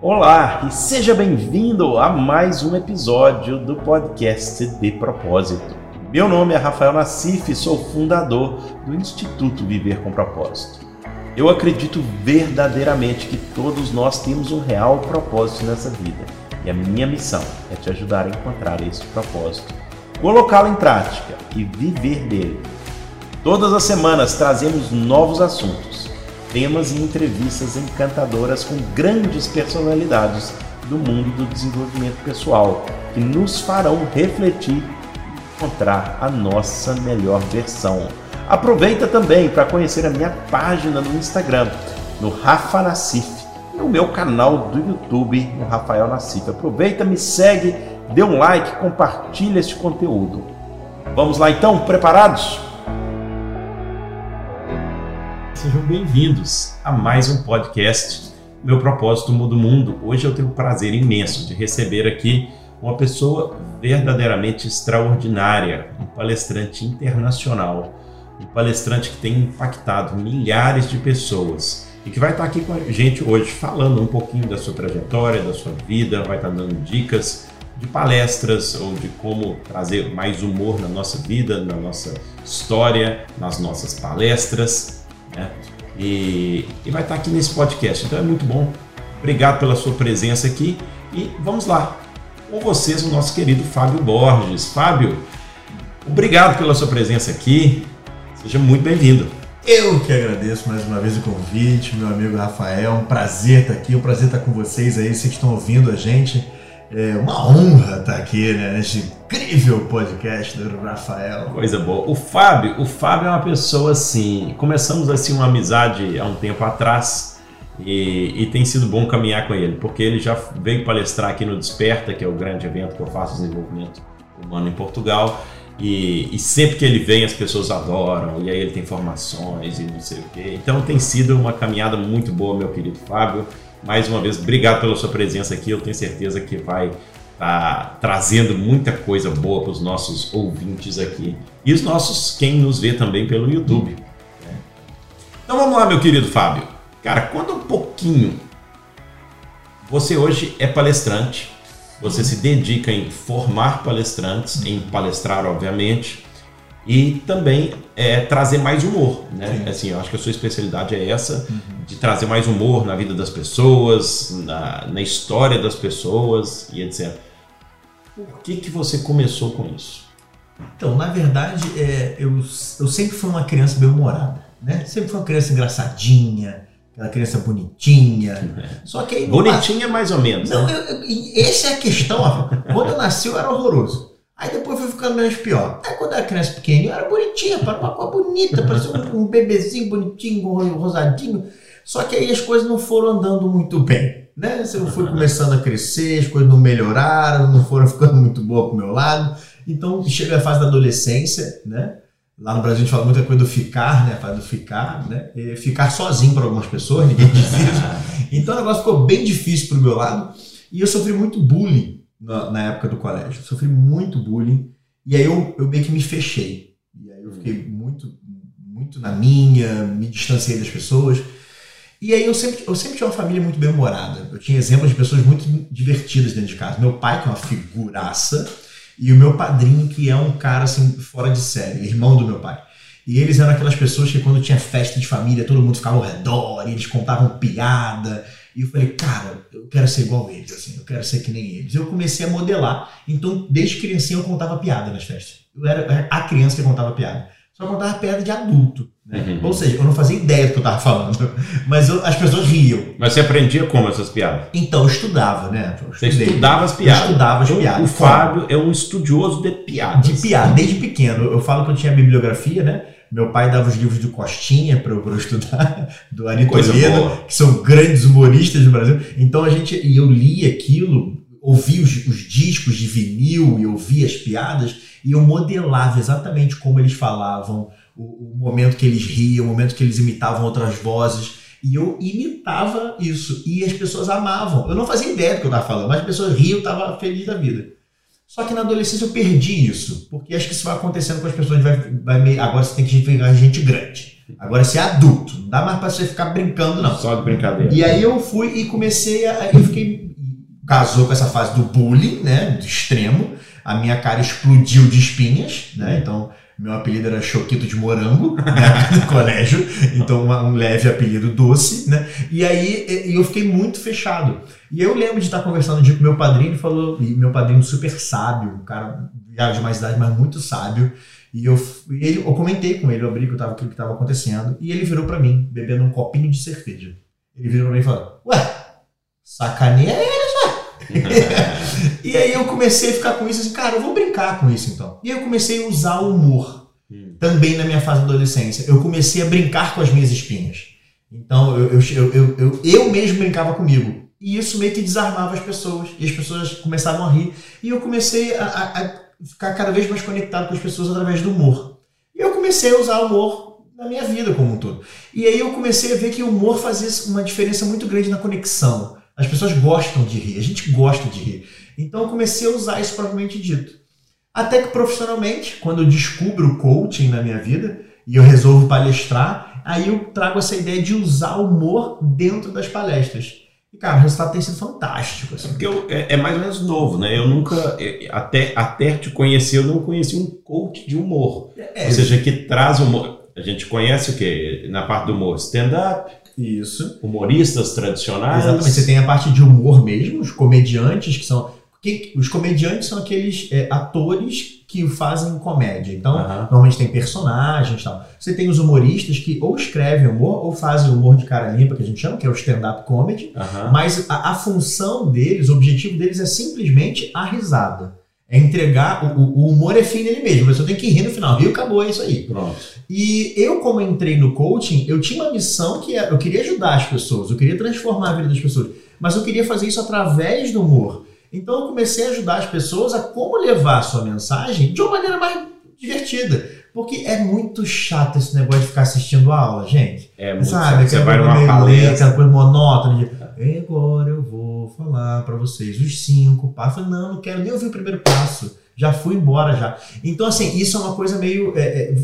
Olá e seja bem-vindo a mais um episódio do podcast De Propósito. Meu nome é Rafael Nassif e sou fundador do Instituto Viver com Propósito. Eu acredito verdadeiramente que todos nós temos um real propósito nessa vida e a minha missão é te ajudar a encontrar esse propósito, colocá-lo em prática e viver dele. Todas as semanas trazemos novos assuntos temas e entrevistas encantadoras com grandes personalidades do mundo do desenvolvimento pessoal, que nos farão refletir e encontrar a nossa melhor versão. Aproveita também para conhecer a minha página no Instagram, no Rafa Nassif, e o meu canal do YouTube, no Rafael Nassif. Aproveita, me segue, dê um like, compartilha este conteúdo. Vamos lá então, preparados? Sejam bem-vindos a mais um podcast Meu Propósito Muda o Mundo. Hoje eu tenho o prazer imenso de receber aqui uma pessoa verdadeiramente extraordinária, um palestrante internacional, um palestrante que tem impactado milhares de pessoas e que vai estar aqui com a gente hoje falando um pouquinho da sua trajetória, da sua vida, vai estar dando dicas de palestras ou de como trazer mais humor na nossa vida, na nossa história, nas nossas palestras. Né? E, e vai estar aqui nesse podcast. Então é muito bom. Obrigado pela sua presença aqui. E vamos lá. Com vocês, o nosso querido Fábio Borges. Fábio, obrigado pela sua presença aqui. Seja muito bem-vindo. Eu que agradeço mais uma vez o convite, meu amigo Rafael. Um prazer estar aqui, um prazer estar com vocês aí, vocês estão ouvindo a gente. É uma honra estar aqui, né, nesse incrível podcast do Rafael. Coisa boa. O Fábio, o Fábio é uma pessoa assim, começamos assim uma amizade há um tempo atrás e, e, tem sido bom caminhar com ele, porque ele já veio palestrar aqui no Desperta, que é o grande evento que eu faço de desenvolvimento humano em Portugal. E, e, sempre que ele vem as pessoas adoram, e aí ele tem formações e não sei o quê. Então tem sido uma caminhada muito boa, meu querido Fábio. Mais uma vez, obrigado pela sua presença aqui. Eu tenho certeza que vai estar tá trazendo muita coisa boa para os nossos ouvintes aqui e os nossos quem nos vê também pelo YouTube. Né? Então vamos lá, meu querido Fábio. Cara, conta um pouquinho. Você hoje é palestrante. Você se dedica em formar palestrantes, em palestrar, obviamente e também é, trazer mais humor, né? Sim. Assim, eu acho que a sua especialidade é essa, uhum. De trazer mais humor na vida das pessoas, na, na história das pessoas e etc. Por que que você começou com isso? Então, na verdade, é, eu, eu sempre fui uma criança bem-humorada, né? Sempre fui uma criança engraçadinha, aquela criança bonitinha. Só que aí, Bonitinha mais ou menos. Não, né? eu, eu, essa é a questão. Quando eu nasci, eu era horroroso. Aí depois foi ficando menos pior. Aí quando eu era criança pequena, eu era bonitinha, para uma cor bonita, parecia um, um bebezinho bonitinho, rosadinho. Só que aí as coisas não foram andando muito bem. Né? Eu fui começando a crescer, as coisas não melhoraram, não foram ficando muito boas pro meu lado. Então chega a fase da adolescência, né? Lá no Brasil a gente fala muita coisa do ficar, né? Do ficar, né? E ficar sozinho para algumas pessoas, ninguém diz isso. Então o negócio ficou bem difícil pro meu lado. E eu sofri muito bullying na, na, época do colégio. Sofri muito bullying e aí eu, eu meio que me fechei. E aí eu fiquei muito, muito na minha, me distanciei das pessoas. E aí eu sempre, eu sempre tinha uma família muito bem-humorada. Eu tinha exemplos de pessoas muito divertidas dentro de casa. Meu pai, que é uma figuraça, e o meu padrinho, que é um cara assim, fora de série, irmão do meu pai. E eles eram aquelas pessoas que quando tinha festa de família, todo mundo ficava ao redor, e eles contavam piada, e eu falei, cara, eu quero ser igual eles, assim, eu quero ser que nem eles. Eu comecei a modelar. Então, desde criancinha, eu contava piada nas festas. Eu era a criança que contava piada. Só contava piada de adulto. Né? Uhum. Ou seja, eu não fazia ideia do que eu estava falando. Mas eu, as pessoas riam. Mas você aprendia como essas piadas? Então, eu estudava, né? Eu você estudava as piadas? Eu estudava as piadas. O Fábio é um estudioso de piadas. De piada, desde pequeno. Eu falo que eu tinha bibliografia, né? Meu pai dava os livros do Costinha para eu, estudar, do Ari Toledo, que são grandes humoristas do Brasil. Então a gente, e eu li aquilo, ouvi os, os discos de vinil e ouvi as piadas, e eu modelava exatamente como eles falavam, o, o momento que eles riam, o momento que eles imitavam outras vozes. E eu imitava isso. E as pessoas amavam. Eu não fazia ideia do que eu estava falando, mas as pessoas riam, eu estava feliz da vida. Só que na adolescência eu perdi isso, porque acho que isso vai acontecendo com as pessoas, vai, vai agora você tem que virar gente grande. Agora você é adulto, não dá mais pra você ficar brincando, não. Só de brincadeira. E aí eu fui e comecei a. Eu fiquei. Casou com essa fase do bullying, né? Do extremo. A minha cara explodiu de espinhas, né? Então, meu apelido era Choquito de Morango, né, no colégio. Então, um leve apelido doce, né? E aí eu fiquei muito fechado. E eu lembro de estar conversando um dia com meu padrinho, ele falou, e meu padrinho super sábio, um cara já de mais idade, mas muito sábio. E eu, ele, eu comentei com ele, eu abri que aquilo que estava acontecendo, e ele virou pra mim, bebendo um copinho de cerveja. Ele virou pra mim e falou: Ué, sacaneia. e aí eu comecei a ficar com isso assim, cara, eu vou brincar com isso então. E aí eu comecei a usar o humor Hum. também na minha fase da adolescência. Eu comecei a brincar com as minhas espinhas. Então eu, eu, eu, eu, eu, eu mesmo brincava comigo. E isso meio que desarmava as pessoas. E as pessoas começavam a rir. E eu comecei a, a- a ficar cada vez mais conectado com as pessoas através do humor. E eu comecei a usar o humor na minha vida como um todo. E aí eu comecei a ver que o humor fazia uma diferença muito grande na conexão. As pessoas gostam de rir, a gente gosta de rir. Então eu comecei a usar isso propriamente dito. Até que profissionalmente, quando eu descubro o coaching na minha vida e eu resolvo palestrar, aí eu trago essa ideia de usar o humor dentro das palestras. E cara, o resultado tem sido fantástico. Assim. Porque eu- é, é mais ou menos novo, né? Eu nunca, é, até, até te conhecer, eu não conheci um coach de humor. É, Ou seja, que traz humor. A gente conhece o quê? Na parte do humor, stand-up, isso. humoristas tradicionais. Exatamente. Você tem a parte de humor mesmo, os comediantes, que são. que- os comediantes são aqueles é, atores que fazem comédia. Então, Aham. normalmente tem personagens e tal. Você tem os humoristas que ou escrevem humor ou fazem humor de cara limpa, que a gente chama, que é o stand-up comedy. Aham. Mas a, a função deles, o objetivo deles é simplesmente a risada. É entregar. O, o- humor é fim nele mesmo. Você tem que rir no final. Rio acabou, é isso aí. Pronto. E eu, como entrei no coaching, eu tinha uma missão que é, eu queria ajudar as pessoas, eu queria transformar a vida das pessoas, mas eu queria fazer isso através do humor. Então eu comecei a ajudar as pessoas a como levar a sua mensagem de uma maneira mais divertida. Porque é muito chato esse negócio de ficar assistindo a aula, gente. É muito Sabe? Você Aquela vai numa lenta, palestra. coisa monótona. De, "E agora eu vou falar pra vocês os cinco passos. Eu falei, não, não quero nem ouvir o primeiro passo. Já fui embora já. Então, assim, isso é uma coisa meio. é, é,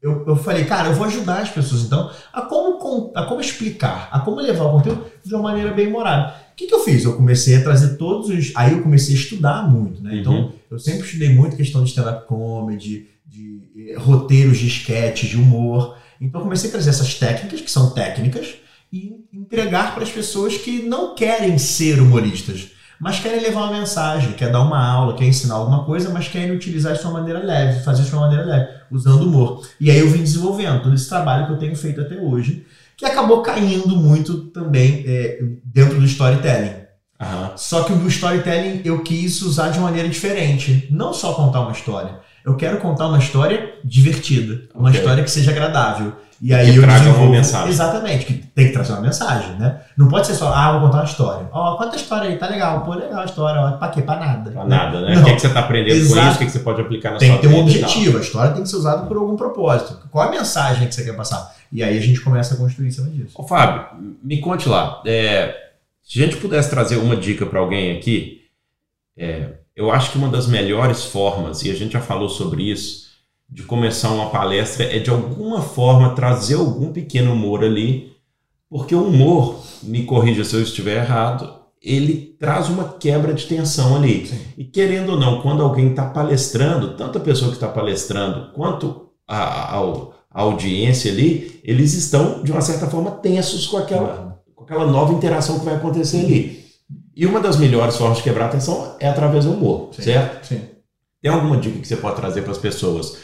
eu, eu falei, cara, eu vou ajudar as pessoas, então, a como, a como explicar, a como levar o conteúdo de uma maneira bem humorada. O que, que eu fiz? Eu comecei a trazer todos os. Aí eu comecei a estudar muito, né? Então, Uhum. eu sempre estudei muito questão de stand-up comedy, de eh, roteiros de sketches, de humor. Então, eu comecei a trazer essas técnicas, que são técnicas, e entregar para as pessoas que não querem ser humoristas, mas querem levar uma mensagem, quer dar uma aula, quer ensinar alguma coisa, mas querem utilizar isso de uma maneira leve, fazer isso de uma maneira leve, usando humor. E aí eu vim desenvolvendo todo esse trabalho que eu tenho feito até hoje, que acabou caindo muito também eh, dentro do storytelling. Aham. Só que o storytelling eu quis usar de maneira diferente. Não só contar uma história. Eu quero contar uma história divertida. Uma Ok. história que seja agradável. E aí Que eu traga uma mensagem. Exatamente, que tem que trazer uma mensagem, né? Não pode ser só, ah, vou contar uma história. Ó, conta a história aí, tá legal. Pô, legal a história. Ó, pra quê? Pra nada. Pra nada, né? Não. O que, é que você está aprendendo com Exato. isso? O que, é que você pode aplicar na Tem sua que ter um vida objetivo. A história tem que ser usada por algum propósito. Qual a mensagem que você quer passar? E aí a gente começa a construir em cima disso. Ô, Fábio, me conte lá. é, se a gente pudesse trazer uma dica para alguém aqui, é, eu acho que uma das melhores formas, e a gente já falou sobre isso, de começar uma palestra é de alguma forma trazer algum pequeno humor ali, porque o humor, me corrija se eu estiver errado, ele traz uma quebra de tensão ali. Sim. E querendo ou não, quando alguém está palestrando, tanto a pessoa que está palestrando quanto a, a- a audiência ali, eles estão, de uma certa forma, tensos com aquela, com aquela nova interação que vai acontecer ali. E uma das melhores formas de quebrar a tensão é através do humor, Sim. certo? Sim. Tem alguma dica que você pode trazer para as pessoas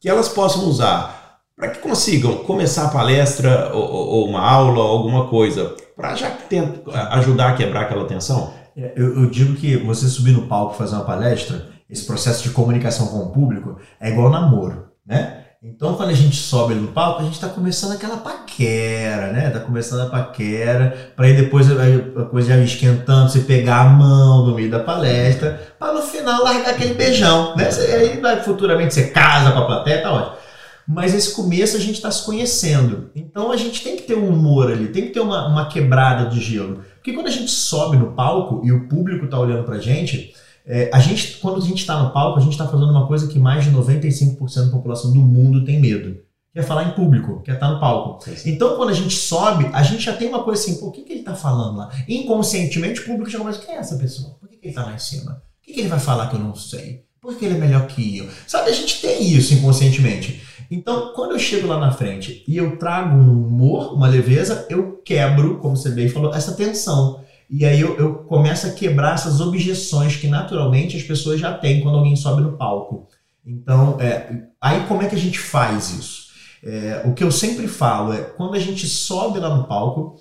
que elas possam usar para que consigam começar a palestra ou, ou- uma aula ou alguma coisa para já tent- ajudar a quebrar aquela tensão? É, Eu, eu digo que você subir no palco e fazer uma palestra, esse processo de comunicação com o público é igual namoro, né? Então, quando a gente sobe no palco, a gente está começando aquela paquera, né? Tá começando a paquera, para aí depois a a coisa já esquentando, você pegar a mão no meio da palestra, para no final largar aquele beijão, né? Aí vai, futuramente você casa com a plateia, tá ótimo. Mas esse começo a gente está se conhecendo. Então a gente tem que ter um humor ali, tem que ter uma, uma quebrada de gelo. Porque quando a gente sobe no palco e o público está olhando pra gente, é, a gente, quando a gente está no palco, a gente está fazendo uma coisa que mais de 95% da população do mundo tem medo, quer falar em público, quer estar no palco. Sim, sim. Então, quando a gente sobe, a gente já tem uma coisa assim, pô, o que, que ele tá falando lá? Inconscientemente, o público já começa, quem é essa pessoa? Por que, que ele tá lá em cima? O que, que ele vai falar que eu não sei? Por que ele é melhor que eu? Sabe, a gente tem isso inconscientemente. Então, quando eu chego lá na frente e eu trago um humor, uma leveza, eu quebro, como você bem falou, essa tensão. E aí eu, eu começo a quebrar essas objeções que naturalmente as pessoas já têm quando alguém sobe no palco. Então, é, aí como é que a gente faz isso? É, o que eu sempre falo é quando a gente sobe lá no palco,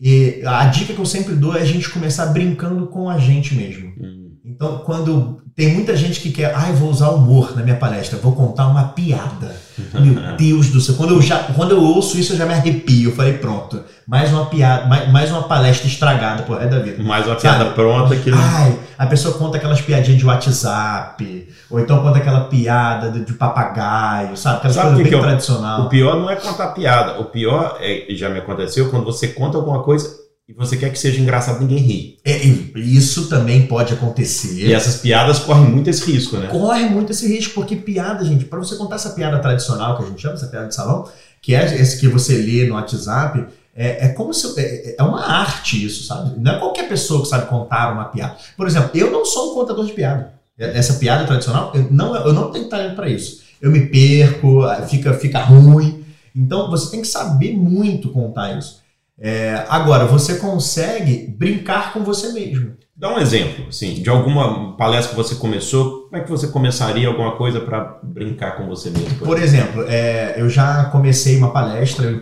e a dica que eu sempre dou é a gente começar brincando com a gente mesmo. Hum. Então, quando tem muita gente que quer, ai, vou usar humor na minha palestra, vou contar uma piada. Meu Deus do céu, quando eu, já, quando eu ouço isso, eu já me arrepio. Eu falei, pronto, mais uma piada, mais, mais uma palestra estragada por resto da vida. Mais uma piada Sabe? pronta que. Ai, a pessoa conta aquelas piadinhas de WhatsApp, ou então conta aquela piada de, de papagaio, sabe? Aquela Sabe coisa o que bem que eu- tradicional. O pior não é contar piada. O pior é, já me aconteceu, quando você conta alguma coisa e você quer que seja engraçado, ninguém ri. É, isso também pode acontecer. E essas piadas correm muito esse risco, né? corre muito esse risco, porque piada, gente, para você contar essa piada tradicional, que a gente chama essa piada de salão, que é esse que você lê no WhatsApp, é, é como se. É, é uma arte isso, sabe? Não é qualquer pessoa que sabe contar uma piada. Por exemplo, eu não sou um contador de piada. Essa piada tradicional, eu não, eu não tenho talento para isso. Eu me perco, fica, fica ruim. Então você tem que saber muito contar isso. É, agora, você consegue brincar com você mesmo. Dá um exemplo, assim, de alguma palestra que você começou, como é que você começaria alguma coisa para brincar com você mesmo? Por exemplo, é, eu já comecei uma palestra, eu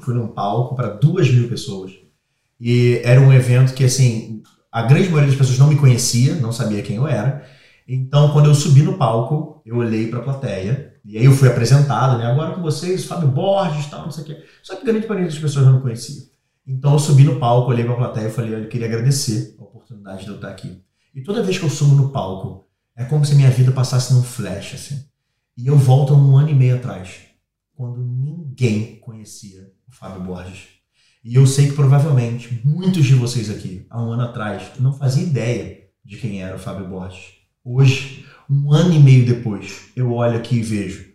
fui num palco para duas mil pessoas. E era um evento que, assim, a grande maioria das pessoas não me conhecia, não sabia quem eu era. Então, quando eu subi no palco, eu olhei para a plateia. E aí eu fui apresentado, né? Agora com vocês, Fábio Borges tal, não sei o quê. Só que grande maioria das pessoas não me conhecia. Então eu subi no palco, olhei para a plateia e falei, eu queria agradecer a oportunidade de eu estar aqui. E toda vez que eu subo no palco, é como se minha vida passasse num flash, assim. E eu volto um ano e meio atrás, quando ninguém conhecia o Fábio Borges. E eu sei que provavelmente muitos de vocês aqui, há um ano atrás, não faziam ideia de quem era o Fábio Borges. Hoje, um ano e meio depois, eu olho aqui e vejo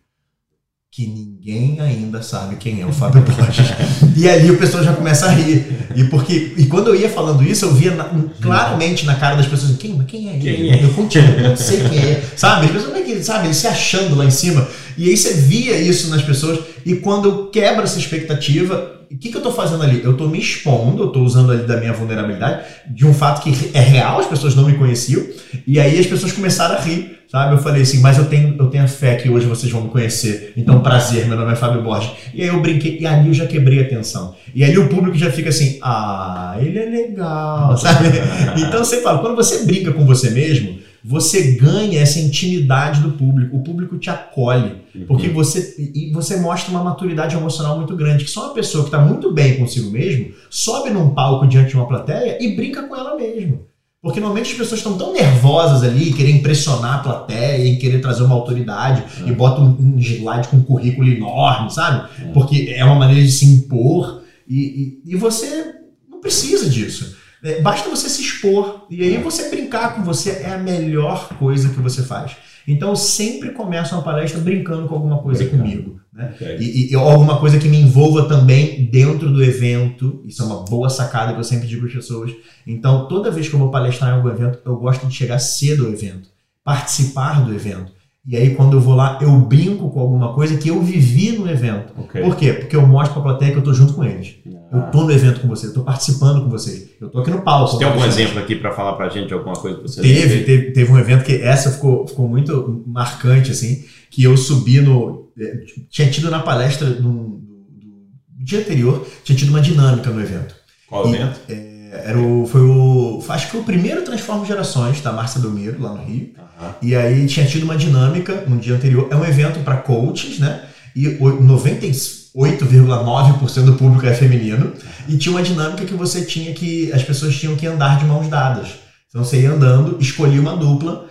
que ninguém ainda sabe quem é o Fábio Borges. e ali o pessoal já começa a rir. E, porque, e quando eu ia falando isso, eu via na- claramente na cara das pessoas, quem, mas quem é ele? Quem é? Eu continuo, não sei quem é. Sabe? As pessoas meio que, sabe, eles se achando lá em cima. E aí você via isso nas pessoas. E quando eu quebro essa expectativa, o que, que eu tô fazendo ali? Eu tô me expondo, eu tô usando ali da minha vulnerabilidade, de um fato que é real, as pessoas não me conheciam. E aí as pessoas começaram a rir, sabe? Eu falei assim, mas eu tenho, eu tenho a fé que hoje vocês vão me conhecer. Então, prazer, meu nome é Fábio Borges. E aí eu brinquei, e ali eu já quebrei a tensão. E ali o público já fica assim, ah, ele é legal, sabe? Então você fala, quando você brinca com você mesmo, você ganha essa intimidade do público. O público te acolhe. Porque você, e você mostra uma maturidade emocional muito grande. Que só uma pessoa que está muito bem consigo mesmo sobe num palco diante de uma plateia e brinca com ela mesmo. Porque normalmente as pessoas estão tão nervosas ali, querer impressionar a plateia e querer trazer uma autoridade É. e bota um, um slide com um currículo enorme, sabe? É. Porque é uma maneira de se impor e, e, e você não precisa disso. É, basta você se expor e aí você brincar com você é a melhor coisa que você faz. Então eu sempre começo uma palestra brincando com alguma coisa comigo. Né? E, e- ou alguma coisa que me envolva também dentro do evento. Isso é uma boa sacada que eu sempre digo às pessoas. Então, toda vez que eu vou palestrar em algum evento, eu gosto de chegar cedo ao evento, participar do evento. E aí, quando eu vou lá, eu brinco com alguma coisa que eu vivi no evento. Ok. Por quê? Porque eu mostro pra plateia que eu tô junto com eles. Eu Ah. tô no evento com vocês, eu tô participando com vocês. Eu tô aqui no palco. Você tem algum exemplo aqui para falar pra gente de alguma coisa que você Teve, teve, teve um evento que essa ficou, ficou muito marcante, assim, que eu subi no. eh, Tinha tido na palestra no, no- no dia anterior, tinha tido uma dinâmica no evento. Qual E- evento? Eh, Era o, foi o. Acho que foi o primeiro Transforma Gerações da Márcia Belmiro, lá no Rio. Aham. E aí tinha tido uma dinâmica no dia anterior. É um evento para coaches, né? E o- 98,9% do público é feminino. E tinha uma dinâmica que você tinha que. As pessoas tinham que andar de mãos dadas. Então você ia andando, escolhia uma dupla,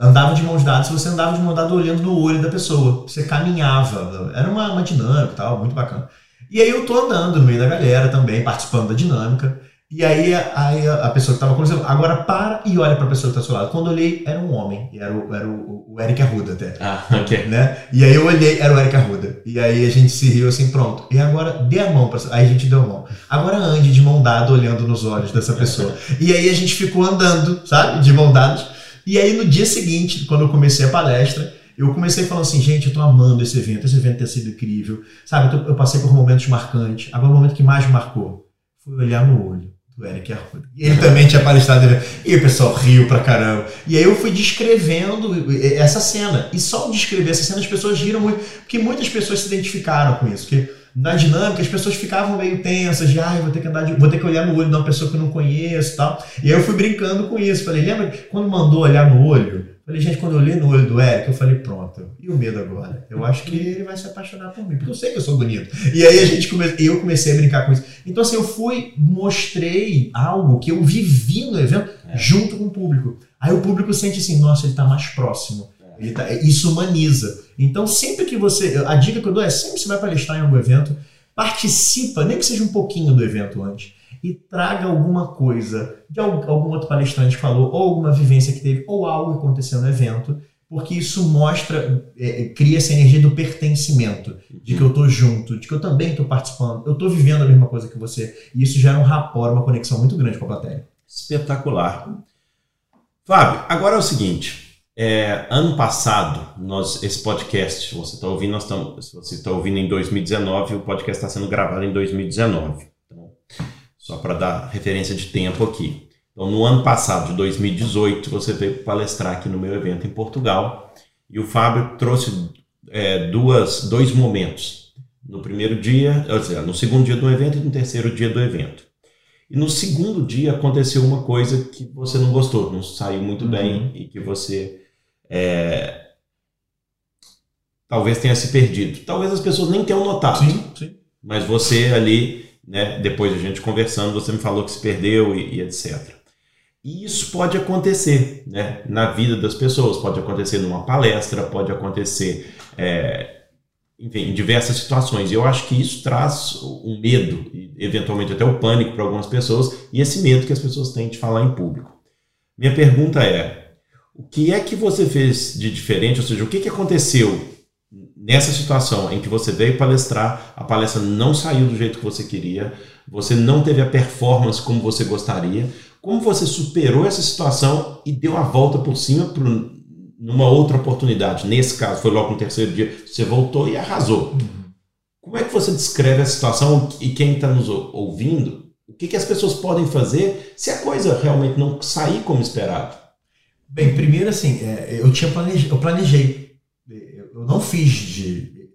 andava de mãos dadas. Você andava de mãos dadas olhando no olho da pessoa, você caminhava. Era uma, uma dinâmica e tal, muito bacana. E aí eu tô andando no meio da galera também, participando da dinâmica. E aí, aí a, a pessoa que estava conversando, agora para e olha para a pessoa que está ao seu lado. Quando eu olhei, era um homem, e era o, era o, o Eric Arruda até. Ah, ok. Né? E aí eu olhei, era o Eric Arruda. E aí a gente se riu assim, pronto. E agora dê a mão para Aí a gente deu a mão. Agora ande de mão dada olhando nos olhos dessa pessoa. E aí a gente ficou andando, sabe? De mão dadas. E aí no dia seguinte, quando eu comecei a palestra, eu comecei falando assim, gente, eu tô amando esse evento, esse evento tem sido incrível. Sabe, eu, tô, eu passei por momentos marcantes. Agora o momento que mais me marcou foi olhar no olho do Eric Arruda. E ele também tinha palestrado. E o pessoal riu pra caramba. E aí eu fui descrevendo essa cena. E só ao descrever essa cena as pessoas riram muito. Porque muitas pessoas se identificaram com isso. Porque na dinâmica as pessoas ficavam meio tensas. De, ai, vou ter que andar de, vou ter que olhar no olho de uma pessoa que eu não conheço e tal. E aí eu fui brincando com isso. Falei, lembra quando mandou olhar no olho? Falei, gente, quando eu olhei no olho do Eric, eu falei, pronto, e o medo agora? Eu acho que ele vai se apaixonar por mim, porque eu sei que eu sou bonito. E aí a gente come... eu comecei a brincar com isso. Então, assim, eu fui, mostrei algo que eu vivi no evento é. junto com o público. Aí o público sente assim, nossa, ele está mais próximo. Ele tá... Isso humaniza. Então, sempre que você. A dica que eu dou é sempre que você vai palestrar em algum evento, participa, nem que seja um pouquinho do evento antes e traga alguma coisa de algum outro palestrante falou, ou alguma vivência que teve, ou algo que aconteceu no evento, porque isso mostra, é, é cria essa energia do pertencimento, de que eu estou junto, de que eu também estou participando, eu estou vivendo a mesma coisa que você, e isso gera um rapport, uma conexão muito grande com a plateia. Espetacular. Fábio, agora é o seguinte, é, ano passado, nós, esse podcast, você está ouvindo, nós estamos, se você está ouvindo em 2019, o podcast está sendo gravado em 2019. Só para dar referência de tempo aqui. Então, no ano passado, de 2018, você veio palestrar aqui no meu evento em Portugal e o Fábio trouxe é, duas, dois momentos. No primeiro dia, ou seja, no segundo dia do evento e no terceiro dia do evento. E no segundo dia aconteceu uma coisa que você não gostou, não saiu muito uhum. bem e que você é, talvez tenha se perdido. Talvez as pessoas nem tenham notado. Sim, sim. Mas você ali né? Depois a gente conversando, você me falou que se perdeu e, e etc. E isso pode acontecer né? na vida das pessoas, pode acontecer numa palestra, pode acontecer é, enfim, em diversas situações. Eu acho que isso traz um medo, eventualmente até o pânico para algumas pessoas, e esse medo que as pessoas têm de falar em público. Minha pergunta é: o que é que você fez de diferente? Ou seja, o que, que aconteceu nessa situação em que você veio palestrar, a palestra não saiu do jeito que você queria, você não teve a performance como você gostaria, como você superou essa situação e deu a volta por cima pro, numa outra oportunidade? Nesse caso, foi logo no terceiro dia, você voltou e arrasou. Uhum. Como é que você descreve a situação e quem está nos ouvindo? O que, que as pessoas podem fazer se a coisa realmente não sair como esperado? Bem, primeiro assim, é, eu tinha planejado, eu planejei eu não fiz de,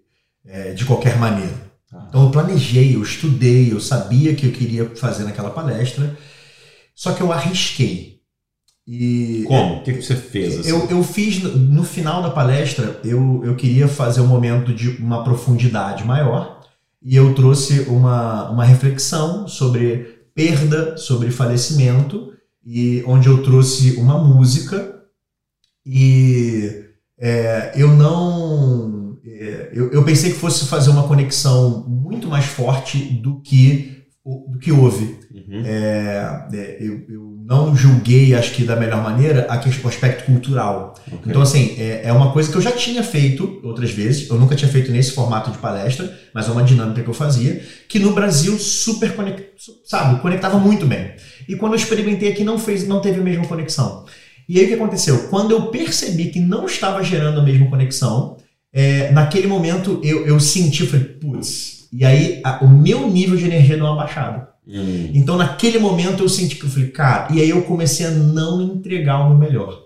é, de qualquer maneira. Ah. Então eu planejei, eu estudei, eu sabia que eu queria fazer naquela palestra, só que eu arrisquei. E Como? O que, você fez? Assim? Eu, eu fiz, no final da palestra, eu, eu queria fazer um momento de uma profundidade maior e eu trouxe uma, uma reflexão sobre perda, sobre falecimento, e onde eu trouxe uma música e é, eu não. É, eu, eu, pensei que fosse fazer uma conexão muito mais forte do que, do que houve. Uhum. É, é eu, eu, não julguei, acho que da melhor maneira, o aspecto cultural. Okay. Então, assim, é, é, uma coisa que eu já tinha feito outras vezes. Eu nunca tinha feito nesse formato de palestra, mas é uma dinâmica que eu fazia, que no Brasil super conect, sabe, conectava muito bem. E quando eu experimentei aqui, não, fez, não teve a mesma conexão. E aí o que aconteceu? Quando eu percebi que não estava gerando a mesma conexão, é, naquele momento eu, eu senti, falei, putz, e aí a, o meu nível de energia deu uma baixada. Hum. Então naquele momento eu senti que eu falei, cara, e aí eu comecei a não entregar o meu melhor.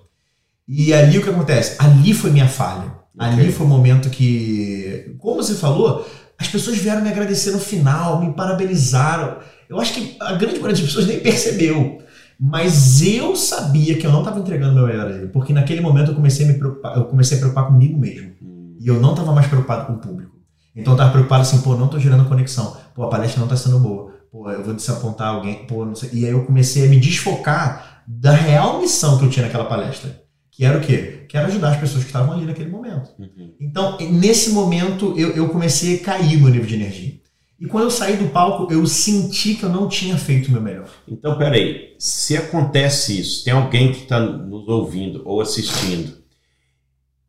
E ali o que acontece? Ali foi minha falha. Okay. Ali foi o momento que, como você falou, as pessoas vieram me agradecer no final, me parabenizaram. Eu acho que a grande maioria das pessoas nem percebeu. Mas eu sabia que eu não estava entregando meu melhor ali, porque naquele momento eu comecei a me preocupar, eu comecei a preocupar comigo mesmo. Hum. E eu não estava mais preocupado com o público. Então eu estava preocupado assim, pô, não estou gerando conexão. Pô, a palestra não está sendo boa. Pô, eu vou desapontar alguém. Pô, não sei. E aí eu comecei a me desfocar da real missão que eu tinha naquela palestra. Que era o quê? Que era ajudar as pessoas que estavam ali naquele momento. Uhum. Então, nesse momento, eu, eu comecei a cair meu nível de energia. E quando eu saí do palco, eu senti que eu não tinha feito o meu melhor. Então, peraí, se acontece isso, tem alguém que está nos ouvindo ou assistindo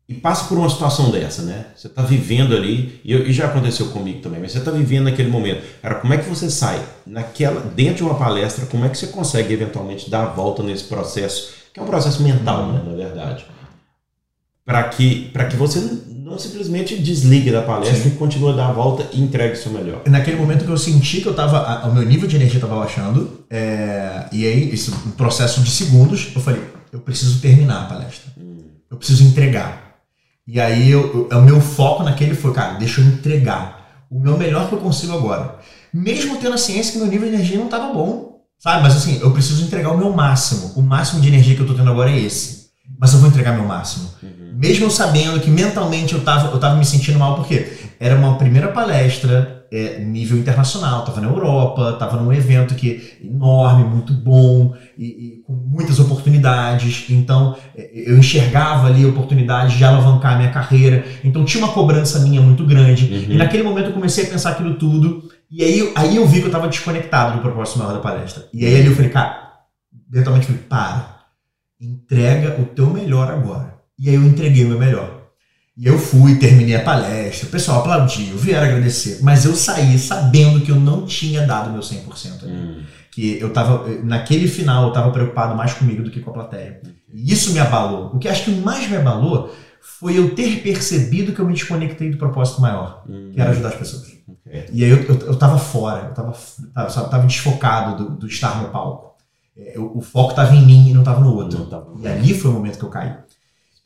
e passa por uma situação dessa, né? Você está vivendo ali, e, eu, e, já aconteceu comigo também, mas você está vivendo naquele momento. Cara, como é que você sai naquela, dentro de uma palestra, como é que você consegue eventualmente dar a volta nesse processo, que é um processo mental, né, na verdade, para que, que você não simplesmente desligue da palestra Sim. e continue a dar a volta e entregue o seu melhor. Naquele momento que eu senti que eu tava, o meu nível de energia estava baixando, é, e aí, esse um processo de segundos, eu falei, eu preciso terminar a palestra. Hum. Eu preciso entregar e aí eu, eu, o meu foco naquele foi, cara, deixa eu entregar o meu melhor que eu consigo agora. Mesmo tendo a ciência que meu nível de energia não estava bom, sabe? Mas assim, eu preciso entregar o meu máximo. O máximo de energia que eu tô tendo agora é esse. Mas eu vou entregar meu máximo. Uhum. Mesmo sabendo que mentalmente eu tava, eu tava me sentindo mal, porque era uma primeira palestra, é, nível internacional, estava na Europa, estava num evento que enorme, muito bom e, e, com muitas oportunidades. Então é, eu enxergava ali a oportunidade de alavancar a minha carreira. Então tinha uma cobrança minha muito grande. Uhum. E naquele momento eu comecei a pensar aquilo tudo. E aí, aí eu vi que eu estava desconectado do propósito maior da palestra. E aí ali eu falei, cara, mentalmente falei, para, entrega o teu melhor agora. E aí eu entreguei o meu melhor. E eu fui, terminei a palestra, o pessoal aplaudiu, vieram agradecer, mas eu saí sabendo que eu não tinha dado meu 100% ali. Hum. Que eu tava, naquele final, eu tava preocupado mais comigo do que com a plateia. E isso me abalou. O que acho que mais me abalou foi eu ter percebido que eu me desconectei do propósito maior, hum. que era ajudar as pessoas. Okay. E aí eu, eu, eu tava fora, eu tava, tava, tava desfocado do, do estar no palco. É, eu, o foco tava em mim e não tava no outro. Não E ali foi o momento que eu caí.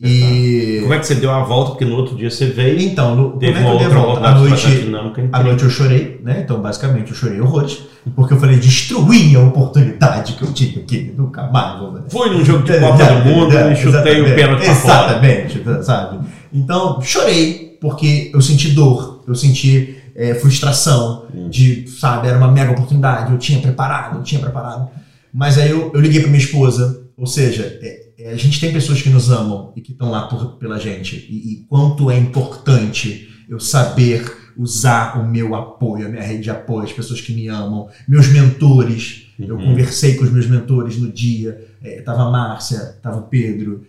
E... Como é que você deu a volta? Porque no outro dia você veio. Então, no, teve como é que eu dei a volta? À noite, à noite eu chorei, né? Então, basicamente, eu chorei horrores. Porque eu falei, destruí a oportunidade que eu tive aqui. Nunca mais vou. Foi num jogo de Copa do Mundo e chutei o pênalti pra fora. Exatamente, sabe? Então, chorei porque eu senti dor, eu senti é, frustração hum. de, sabe, era uma mega oportunidade, eu tinha preparado, eu tinha preparado. Mas aí eu, eu liguei pra minha esposa, ou seja, é, é, a gente tem pessoas que nos amam e que estão lá por, pela gente. E, e, quanto é importante eu saber usar o meu apoio, a minha rede de apoio, as pessoas que me amam, meus mentores. Uhum. Eu conversei com os meus mentores no dia. É, tava a Márcia, tava o Pedro.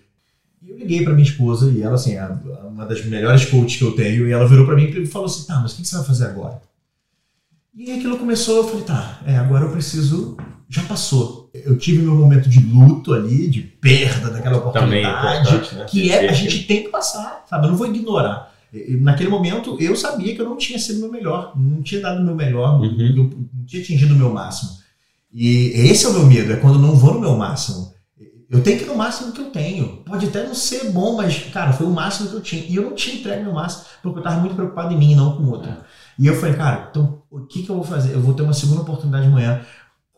E eu liguei para minha esposa e ela, assim, é uma das melhores coaches que eu tenho. E ela virou para mim e falou assim: tá, mas o que você vai fazer agora? E aquilo começou, eu falei, tá, é, agora eu preciso. Já passou. Eu tive meu momento de luto ali, de perda daquela oportunidade, é né? que é, a gente tem que passar, sabe? Eu não vou ignorar. Naquele momento, eu sabia que eu não tinha sido o meu melhor, não tinha dado o meu melhor, uhum. não tinha atingido o meu máximo. E esse é o meu medo, é quando eu não vou no meu máximo. Eu tenho que ir no máximo que eu tenho. Pode até não ser bom, mas, cara, foi o máximo que eu tinha. E eu não tinha entregue meu máximo, porque eu estava muito preocupado em mim, não com o outro. É. E eu falei, cara, então o que, que eu vou fazer? Eu vou ter uma segunda oportunidade amanhã.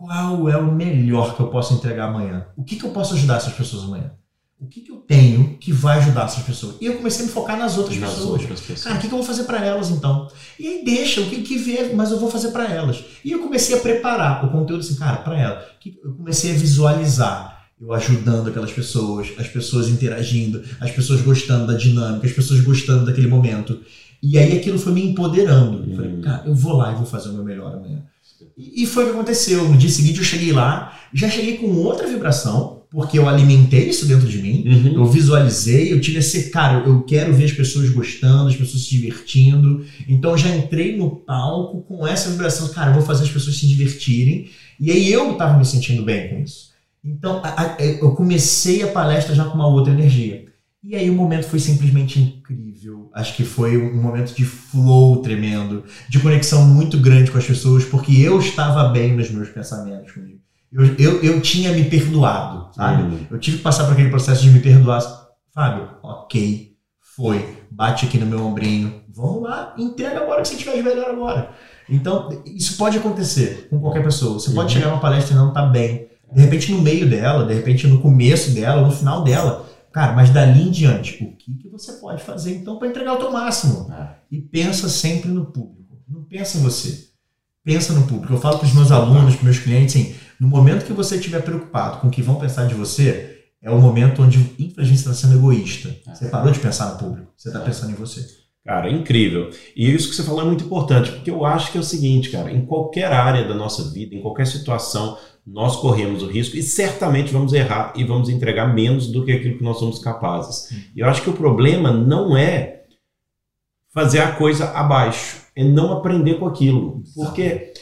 Qual é o melhor que eu posso entregar amanhã? O que, que eu posso ajudar essas pessoas amanhã? O que, que eu tenho que vai ajudar essas pessoas? E eu comecei a me focar nas outras nas pessoas. Outras pessoas. Cara, o que, que eu vou fazer para elas então? E aí deixa, o que, que vê, mas eu vou fazer para elas. E eu comecei a preparar o conteúdo assim, cara, para elas. Eu comecei a visualizar eu ajudando aquelas pessoas, as pessoas interagindo, as pessoas gostando da dinâmica, as pessoas gostando daquele momento. E aí aquilo foi me empoderando. Eu falei, hum. cara, eu vou lá e vou fazer o meu melhor amanhã. E, foi o que aconteceu. No dia seguinte eu cheguei lá, já cheguei com outra vibração, porque eu alimentei isso dentro de mim, uhum. eu visualizei, eu tive esse, cara, eu quero ver as pessoas gostando, as pessoas se divertindo. Então eu já entrei no palco com essa vibração, cara, eu vou fazer as pessoas se divertirem. E aí eu estava me sentindo bem com isso. Então a, a, eu comecei a palestra já com uma outra energia. E aí o momento foi simplesmente incrível. Acho que foi um momento de flow tremendo, de conexão muito grande com as pessoas, porque eu estava bem nos meus pensamentos comigo. Eu, eu, eu tinha me perdoado, sabe? Uhum. Eu tive que passar por aquele processo de me perdoar. Fábio, ok, foi. Bate aqui no meu ombrinho. Vamos lá, entrega agora que você estiver de melhor agora. Então, isso pode acontecer com qualquer pessoa. Você pode uhum. chegar numa palestra e não estar tá bem. De repente no meio dela, de repente no começo dela, no final dela Cara, mas dali em diante, o que, que você pode fazer então para entregar o teu máximo? É. E pensa sempre no público. Não pensa em você. Pensa no público. Eu falo para os meus alunos, para meus clientes, assim, no momento que você estiver preocupado com o que vão pensar de você, é o momento onde, infelizmente, você está sendo egoísta. É. Você parou de pensar no público. Você está é. pensando em você. Cara, incrível. E isso que você falou é muito importante, porque eu acho que é o seguinte, cara, em qualquer área da nossa vida, em qualquer situação, nós corremos o risco e certamente vamos errar e vamos entregar menos do que aquilo que nós somos capazes. E eu acho que o problema não é fazer a coisa abaixo, é não aprender com aquilo. Porque,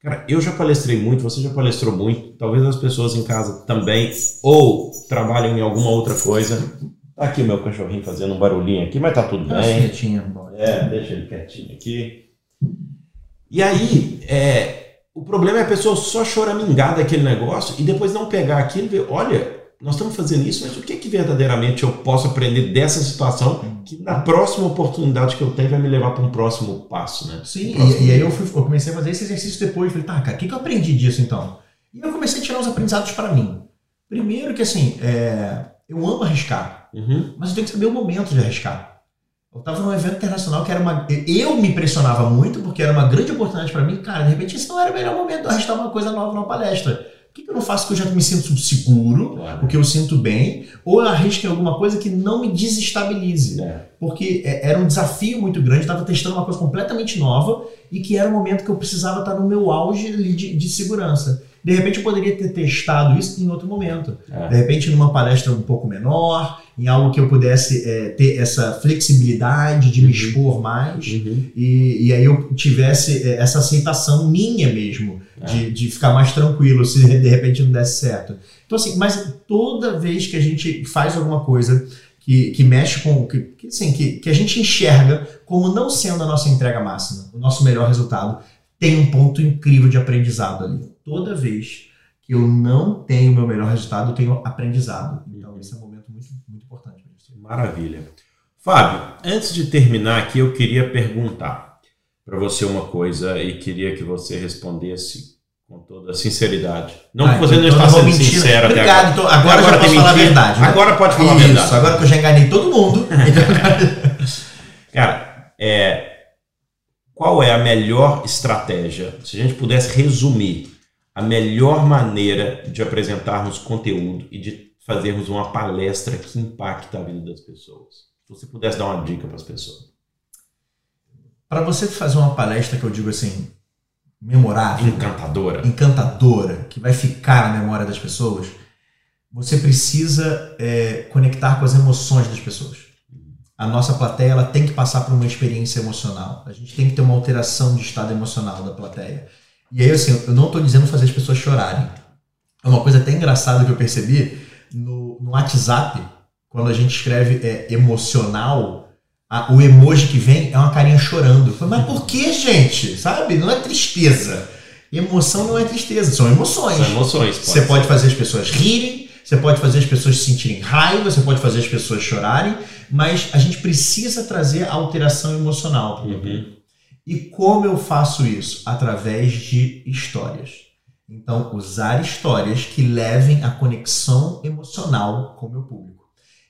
cara, eu já palestrei muito, você já palestrou muito, talvez as pessoas em casa também, ou trabalham em alguma outra coisa. Tá aqui o meu cachorrinho fazendo um barulhinho aqui, mas tá tudo bem. quietinho, É, deixa ele quietinho aqui. E aí, é, o problema é a pessoa só choramingar daquele negócio e depois não pegar aquilo e ver, olha, nós estamos fazendo isso, mas o que, que verdadeiramente eu posso aprender dessa situação que na próxima oportunidade que eu tenho vai me levar para um próximo passo, né? Sim, Um e, e aí eu, fui- eu comecei a fazer esse exercício depois. Falei, tá, cara, o que, que eu aprendi disso então? E eu comecei a tirar os aprendizados para mim. Primeiro que assim, é, eu amo arriscar, Uhum, mas eu tenho que saber o momento de arriscar. Eu estava num evento internacional que era uma. Eu me pressionava muito porque era uma grande oportunidade para mim. Cara, de repente esse não era o melhor momento de arriscar uma coisa nova numa palestra. Por que, que eu não faço que eu já me sinto seguro, claro. porque eu sinto bem, ou eu arrisco em alguma coisa que não me desestabilize? É, porque é, era um desafio muito grande, estava testando uma coisa completamente nova e que era o momento que eu precisava estar no meu auge de, de segurança. De repente eu poderia ter testado isso em outro momento. é. De repente numa palestra um pouco menor, em algo que eu pudesse é, ter essa flexibilidade de me Uhum. expor mais. Uhum, E, e aí eu tivesse é, essa aceitação minha mesmo, É. de, de ficar mais tranquilo se de repente não desse certo. Então assim, mas toda vez que a gente faz alguma coisa que, que mexe com, que, que, assim, que, que a gente enxerga como não sendo a nossa entrega máxima, o nosso melhor resultado, tem um ponto incrível de aprendizado ali. Toda vez que eu não tenho o meu melhor resultado, eu tenho aprendizado. Então Uhum. esse é um momento muito, muito importante. Maravilha. Fábio, antes de terminar aqui, eu queria perguntar para você uma coisa e queria que você respondesse com toda a sinceridade. Não Ah, que você não então está sendo sincero Obrigado, agora. então agora, já tem posso falar a verdade. né? Agora pode falar a Isso, verdade. agora que eu já enganei todo mundo. Cara, é, qual é a melhor estratégia? Se a gente pudesse resumir a melhor maneira de apresentarmos conteúdo e de fazermos uma palestra que impacta a vida das pessoas. Se você pudesse dar uma dica para as pessoas. Para você fazer uma palestra que eu digo assim, memorável, Encantadora. encantadora, que vai ficar na memória das pessoas, você precisa é, conectar com as emoções das pessoas. A nossa plateia ela tem que passar por uma experiência emocional. A gente tem que ter uma alteração de estado emocional da plateia. E aí, assim, eu não estou dizendo fazer as pessoas chorarem. É uma coisa até engraçada que eu percebi no, no WhatsApp, quando a gente escreve é, emocional, a- o emoji que vem é uma carinha chorando. Eu falei, mas por que, gente? Sabe? Não é tristeza. Emoção não é tristeza, são emoções. São emoções. Você pode fazer as pessoas rirem, você pode fazer as pessoas sentirem raiva, você pode fazer as pessoas chorarem, mas a gente precisa trazer alteração emocional. Uhum. E como eu faço isso? Através de histórias. Então, usar histórias que levem a conexão emocional com o meu público.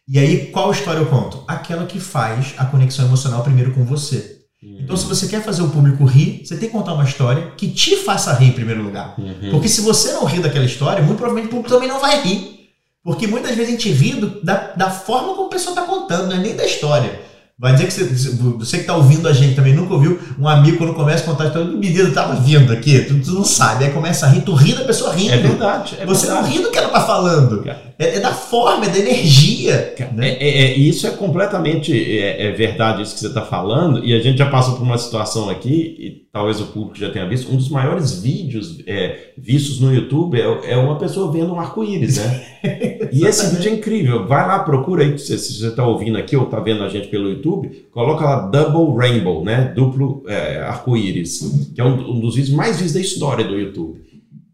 E aí, qual história eu conto? Aquela que faz a conexão emocional primeiro com você. Então, se você quer fazer o público rir, você tem que contar uma história que te faça rir em primeiro lugar. Uhum. Porque se você não rir daquela história, muito provavelmente o público também não vai rir. Porque muitas vezes a gente ri do- da, da forma como a pessoa está contando, não é nem da história. Vai dizer que você, você que está ouvindo a gente também nunca ouviu um amigo quando começa a contar a história, menino estava vindo aqui, tu, tu não sabe, aí começa a rir, tu ri da pessoa rindo. É verdade. É você verdade. não ri do que ela está falando. É, é da forma, é da energia. né? É, é- é- isso é completamente é, é verdade isso que você está falando e a gente já passou por uma situação aqui e talvez o público já tenha visto um dos maiores vídeos é, vistos no YouTube é, uma pessoa vendo um arco-íris, né? e esse vídeo é incrível. Vai lá, procura aí se, se você está ouvindo aqui ou está vendo a gente pelo YouTube, coloca lá Double Rainbow, né? Duplo arco-íris, que é um, um dos vídeos mais vistos da história do YouTube.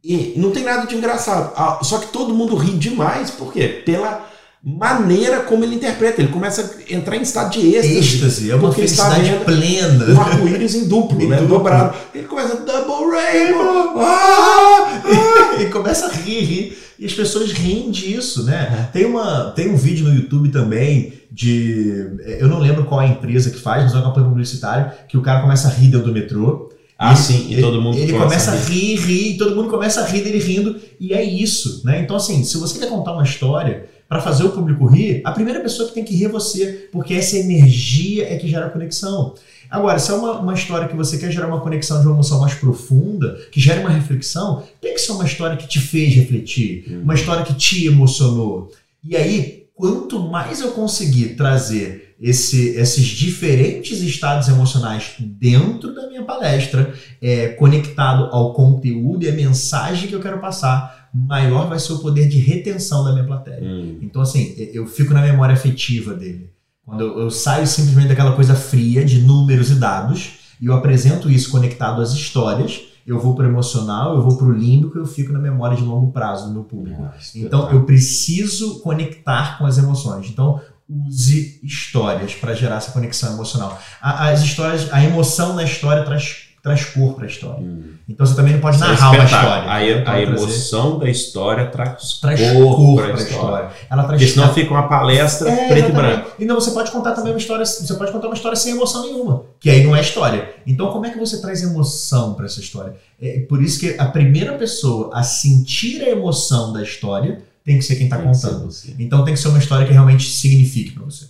E não tem nada de engraçado. Ah, Só que todo mundo ri demais, por quê? Pela maneira como ele interpreta. Ele começa a entrar em estado de êxtase. Êxtase, é uma Porque está felicidade vendo plena. Um arco-íris em duplo, Em né? duplo. Dobrado. Ele começa double rainbow. Ah! e começa a rir, rir. E as pessoas riem disso, né? Tem, uma, tem um vídeo no YouTube também de. Eu não lembro qual é a empresa que faz, mas é uma campanha publicitária, que o cara começa a rir dentro do metrô. Ah, Ele- sim, e ele- todo mundo Ele começa a rir, rir, e todo mundo começa a rir dele rindo, e é isso, né? Então, assim, se você quer contar uma história, para fazer o público rir, a primeira pessoa que tem que rir é você, porque essa energia é que gera conexão. Agora, se é uma, uma história que você quer gerar uma conexão de uma emoção mais profunda, que gere uma reflexão, tem que ser uma história que te fez refletir, Uhum. uma história que te emocionou. E aí, quanto mais eu conseguir trazer esse- esses diferentes estados emocionais dentro da minha palestra, é, conectado ao conteúdo e à mensagem que eu quero passar, maior vai ser o poder de retenção da minha plateia. Hum. Então, assim, eu fico na memória afetiva dele. Quando eu, eu saio simplesmente daquela coisa fria de números e dados, e eu apresento isso conectado às histórias, eu vou pro emocional, eu vou pro límbico, eu fico na memória de longo prazo do meu público. Nossa, Então, eu preciso conectar com as emoções. Então, use histórias para gerar essa conexão emocional. A- As histórias, a emoção na história traz, traz cor para a história. Hum. Então, você também não pode é narrar uma história. A, a trazer- emoção da história traz, traz cor, cor para a história. história. Ela traz Porque senão fica uma palestra É, preto e branco. E não, você pode contar também uma história, você pode contar uma história sem emoção nenhuma, que aí não é história. Então, como é que você traz emoção para essa história? É por isso que a primeira pessoa a sentir a emoção da história tem que ser quem está contando. Então, tem que ser uma história que realmente signifique para você.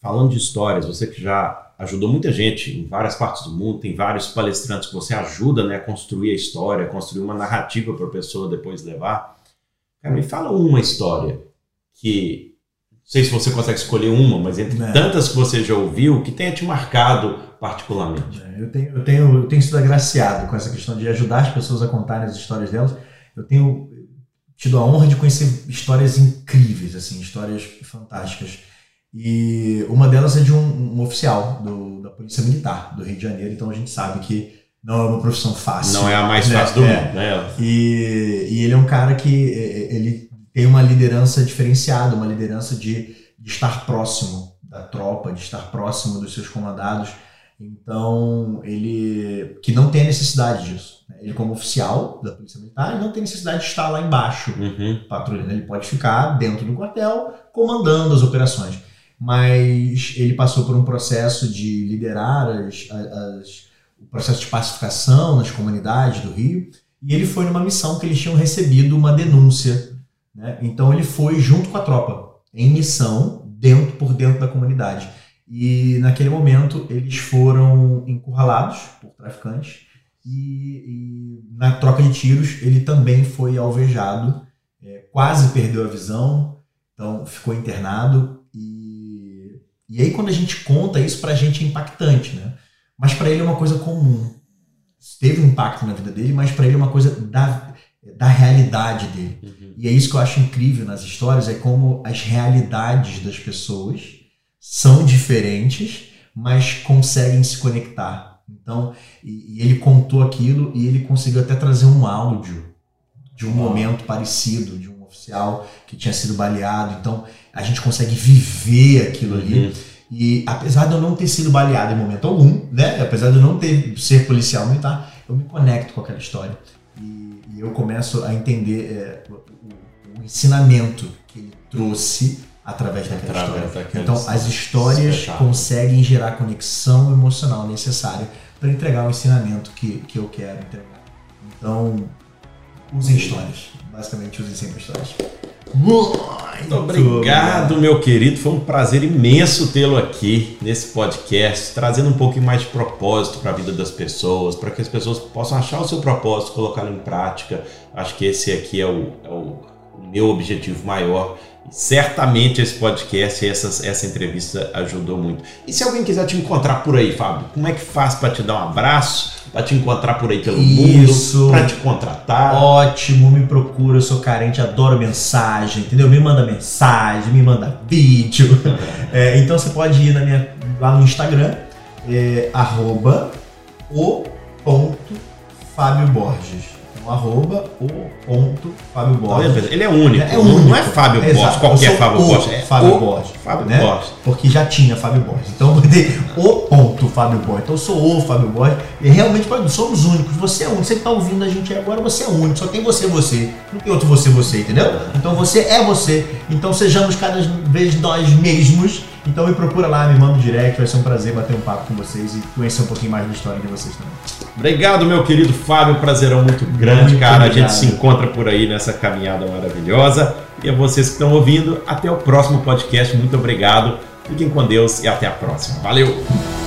Falando de histórias, você que já ajudou muita gente em várias partes do mundo, tem vários palestrantes que você ajuda né, a construir a história, construir uma narrativa para a pessoa depois levar. Cara, me fala uma história que, não sei se você consegue escolher uma, mas entre É. tantas que você já ouviu, que tenha te marcado particularmente. É, Eu tenho, eu, tenho, eu tenho sido agraciado com essa questão de ajudar as pessoas a contarem as histórias delas. Eu tenho tido a honra de conhecer histórias incríveis, assim, histórias fantásticas. E uma delas é de um, um oficial do- da Polícia Militar do Rio de Janeiro, então a gente sabe que não é uma profissão fácil. Não é a mais É, fácil do é. mundo, né? E, e ele é um cara que ele tem uma liderança diferenciada, uma liderança de, de estar próximo da tropa, de estar próximo dos seus comandados. Então, ele que não tem a necessidade disso. Né? Ele, como oficial da Polícia Militar, ele não tem necessidade de estar lá embaixo Uhum. patrulhando. Ele pode ficar dentro do quartel comandando as operações. Mas ele passou por um processo de liderar as, as- o processo de pacificação nas comunidades do Rio. E ele foi numa missão que eles tinham recebido uma denúncia. né? Então ele foi junto com a tropa, em missão, dentro por dentro da comunidade. E naquele momento eles foram encurralados por traficantes. E, e na troca de tiros ele também foi alvejado é, quase perdeu a visão, então ficou internado. E, e aí, quando a gente conta isso, pra gente é impactante, né? Mas pra ele é uma coisa comum. Teve um impacto na vida dele, mas pra ele é uma coisa da, da realidade dele. Uhum. E é isso que eu acho incrível nas histórias, é como as realidades das pessoas são diferentes, mas conseguem se conectar. Então, e, e ele contou aquilo e ele conseguiu até trazer um áudio de um momento parecido, de um oficial que tinha sido baleado. Então, a gente consegue viver aquilo ali. Uhum. E apesar de eu não ter sido baleado em momento algum, né? Apesar de eu não ter ser policial militar, eu me conecto com aquela história. E, e eu começo a entender é, o, o- o ensinamento que ele trouxe através daquela Através história. daquela Então, história. as histórias Espetáculo. conseguem gerar a conexão emocional necessária para entregar o ensinamento que, que eu quero entregar. Então, usem histórias. Basicamente, usem sempre histórias. Muito Muito obrigado, meu querido. Foi um prazer imenso tê-lo aqui nesse podcast, trazendo um pouquinho mais de propósito para a vida das pessoas, para que as pessoas possam achar o seu propósito, colocá-lo em prática. Acho que esse aqui é o, é o- o meu objetivo maior. Certamente esse podcast e essas- essa entrevista ajudou muito. E se alguém quiser te encontrar por aí, Fábio, como é que faz para te dar um abraço, para te encontrar por aí pelo Isso. mundo, para te contratar? Ótimo, me procura, eu sou carente, adoro mensagem, entendeu? Me manda mensagem, me manda vídeo. É, então você pode ir na minha, lá no Instagram, é, arroba o ponto Fábio Borges. Então, arroba o ponto Fábio Borges. Ele é único. É único. não é Fábio Exato. Borges, qualquer Fábio o Borges. É Fábio o Borges, Fábio né? Borges. Porque já tinha Fábio Borges. Então eu botei o ponto Fábio Borges. Então eu sou o Fábio Borges. E realmente somos únicos. Você é único. Você que está ouvindo a gente agora, você é único. Só tem você, você. Não tem outro você, você, entendeu? Então você é você. Então sejamos cada vez nós mesmos. Então me procura lá, me manda um direct. Vai ser um prazer bater um papo com vocês e conhecer um pouquinho mais da história de vocês também. Obrigado, meu querido Fábio. Prazerão muito grande, Muito cara. A obrigado. gente se encontra por aí nessa caminhada maravilhosa. E a vocês que estão ouvindo, até o próximo podcast. Muito obrigado. Fiquem com Deus e até a próxima. Valeu!